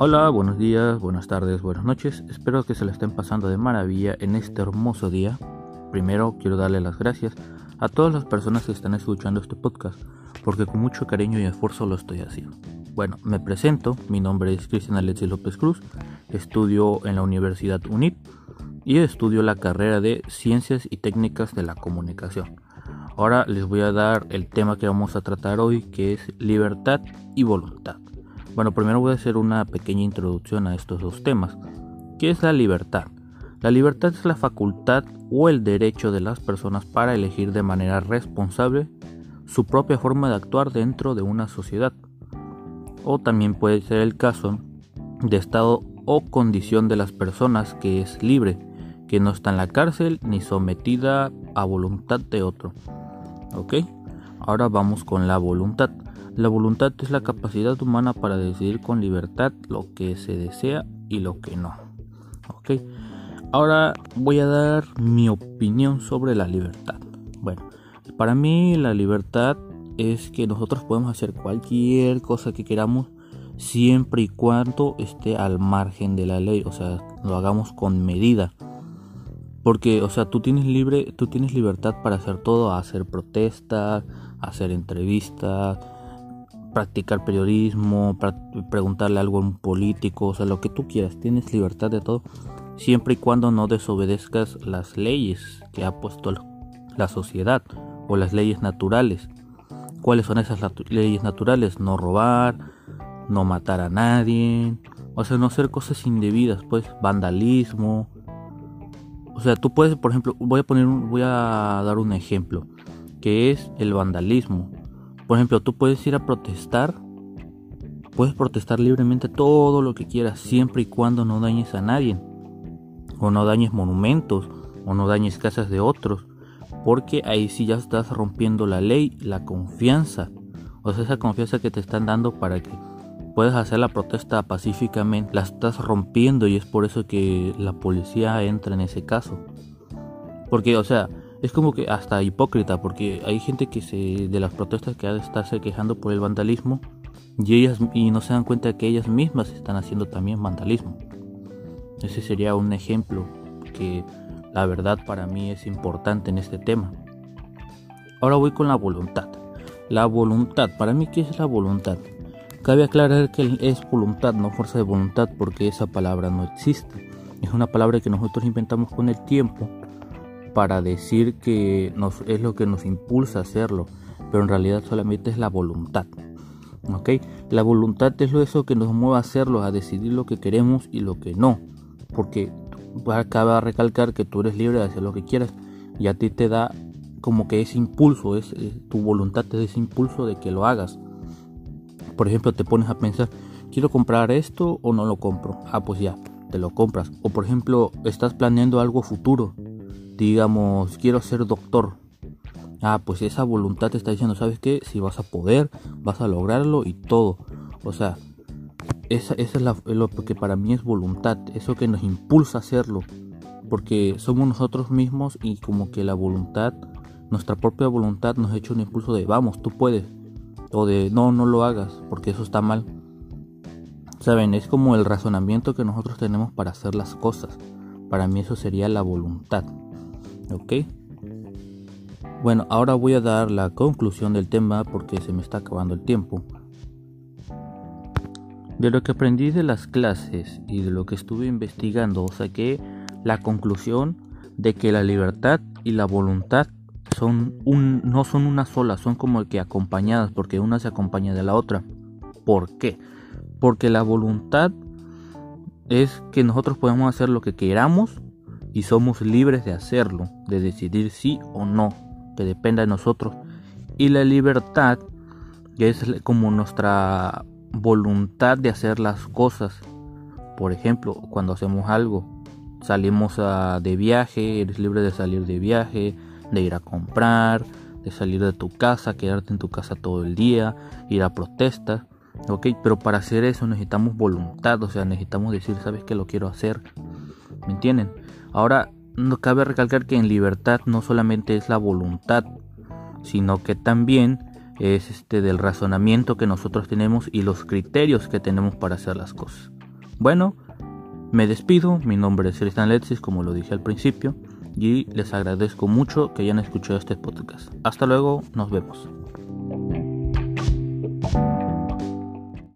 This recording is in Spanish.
Hola, buenos días, buenas tardes, buenas noches. Espero que se la estén pasando de maravilla en este hermoso día. Primero quiero darle las gracias a todas las personas que están escuchando este podcast, porque con mucho cariño y esfuerzo lo estoy haciendo. Bueno, me presento, mi nombre es Cristian Alexis López Cruz, estudio en la Universidad UNIP y estudio la carrera de Ciencias y Técnicas de la Comunicación. Ahora les voy a dar el tema que vamos a tratar hoy, que es libertad y voluntad. Bueno, primero voy a hacer una pequeña introducción a estos dos temas. ¿Qué es la libertad? La libertad es la facultad o el derecho de las personas para elegir de manera responsable su propia forma de actuar dentro de una sociedad. O también puede ser el caso de estado o condición de las personas que es libre, que no está en la cárcel ni sometida a voluntad de otro. ¿Ok? Ahora vamos con la voluntad. La voluntad es la capacidad humana para decidir con libertad lo que se desea y lo que no. Ok. Ahora voy a dar mi opinión sobre la libertad. Bueno, para mí la libertad es que nosotros podemos hacer cualquier cosa que queramos siempre y cuando esté al margen de la ley, o sea, lo hagamos con medida. Porque, o sea, tú tienes libre, tú tienes libertad para hacer todo, hacer protestas, hacer entrevistas, practicar periodismo, preguntarle algo a un político, o sea, lo que tú quieras, tienes libertad de todo, siempre y cuando no desobedezcas las leyes que ha puesto la sociedad o las leyes naturales. ¿Cuáles son esas leyes naturales? No robar, no matar a nadie, o sea, no hacer cosas indebidas, pues vandalismo. O sea, tú puedes, por ejemplo, voy a poner, voy a dar un ejemplo, que es el vandalismo. Por ejemplo, tú puedes ir a protestar, puedes protestar libremente todo lo que quieras, siempre y cuando no dañes a nadie, o no dañes monumentos, o no dañes casas de otros, porque ahí sí ya estás rompiendo la ley, la confianza, o sea, esa confianza que te están dando para que puedas hacer la protesta pacíficamente, la estás rompiendo y es por eso que la policía entra en ese caso. Porque, o sea, es como que hasta hipócrita porque hay gente que se de las protestas que ha de estarse quejando por el vandalismo y ellas y no se dan cuenta que ellas mismas están haciendo también vandalismo. Ese sería un ejemplo que la verdad para mí es importante en este tema. Ahora voy con la voluntad. La voluntad, para mí qué es la voluntad? Cabe aclarar que es voluntad, no fuerza de voluntad, porque esa palabra no existe. Es una palabra que nosotros inventamos con el tiempo para decir que es lo que nos impulsa a hacerlo, pero en realidad solamente es la voluntad. ¿ok? La voluntad es lo eso que nos mueve a hacerlo, a decidir lo que queremos y lo que no. Porque acaba de recalcar que tú eres libre de hacer lo que quieras y a ti te da como que ese impulso, es, tu voluntad te da ese impulso de que lo hagas. Por ejemplo, te pones a pensar, quiero comprar esto o no lo compro. Ah, pues ya, te lo compras. O por ejemplo, estás planeando algo futuro digamos, quiero ser doctor. Ah, pues esa voluntad te está diciendo, ¿sabes qué? Si vas a poder, vas a lograrlo y todo. O sea, esa, es lo que para mí es voluntad, eso que nos impulsa a hacerlo. Porque somos nosotros mismos y como que la voluntad, nuestra propia voluntad nos echa un impulso de, vamos, tú puedes. O de, no, no lo hagas, porque eso está mal. Saben, es como el razonamiento que nosotros tenemos para hacer las cosas. Para mí eso sería la voluntad. ¿Ok? Bueno, ahora voy a dar la conclusión del tema porque se me está acabando el tiempo. De lo que aprendí de las clases y de lo que estuve investigando, saqué la conclusión de que la libertad y la voluntad son un, no son una sola, son como que acompañadas, porque una se acompaña de la otra. ¿Por qué? Porque la voluntad es que nosotros podemos hacer lo que queramos y somos libres de hacerlo, de decidir sí o no, que dependa de nosotros. Y la libertad, es como nuestra voluntad de hacer las cosas. Por ejemplo, cuando hacemos algo, salimos de viaje, eres libre de salir de viaje, de ir a comprar, de salir de tu casa, quedarte en tu casa todo el día, ir a protestas. Ok, pero para hacer eso necesitamos voluntad, o sea, necesitamos decir, sabes que lo quiero hacer. ¿Me entienden? Ahora, no cabe recalcar que en libertad no solamente es la voluntad, sino que también es este del razonamiento que nosotros tenemos y los criterios que tenemos para hacer las cosas. Bueno, me despido, mi nombre es Tristan Letsis, como lo dije al principio, y les agradezco mucho que hayan escuchado este podcast. Hasta luego, nos vemos.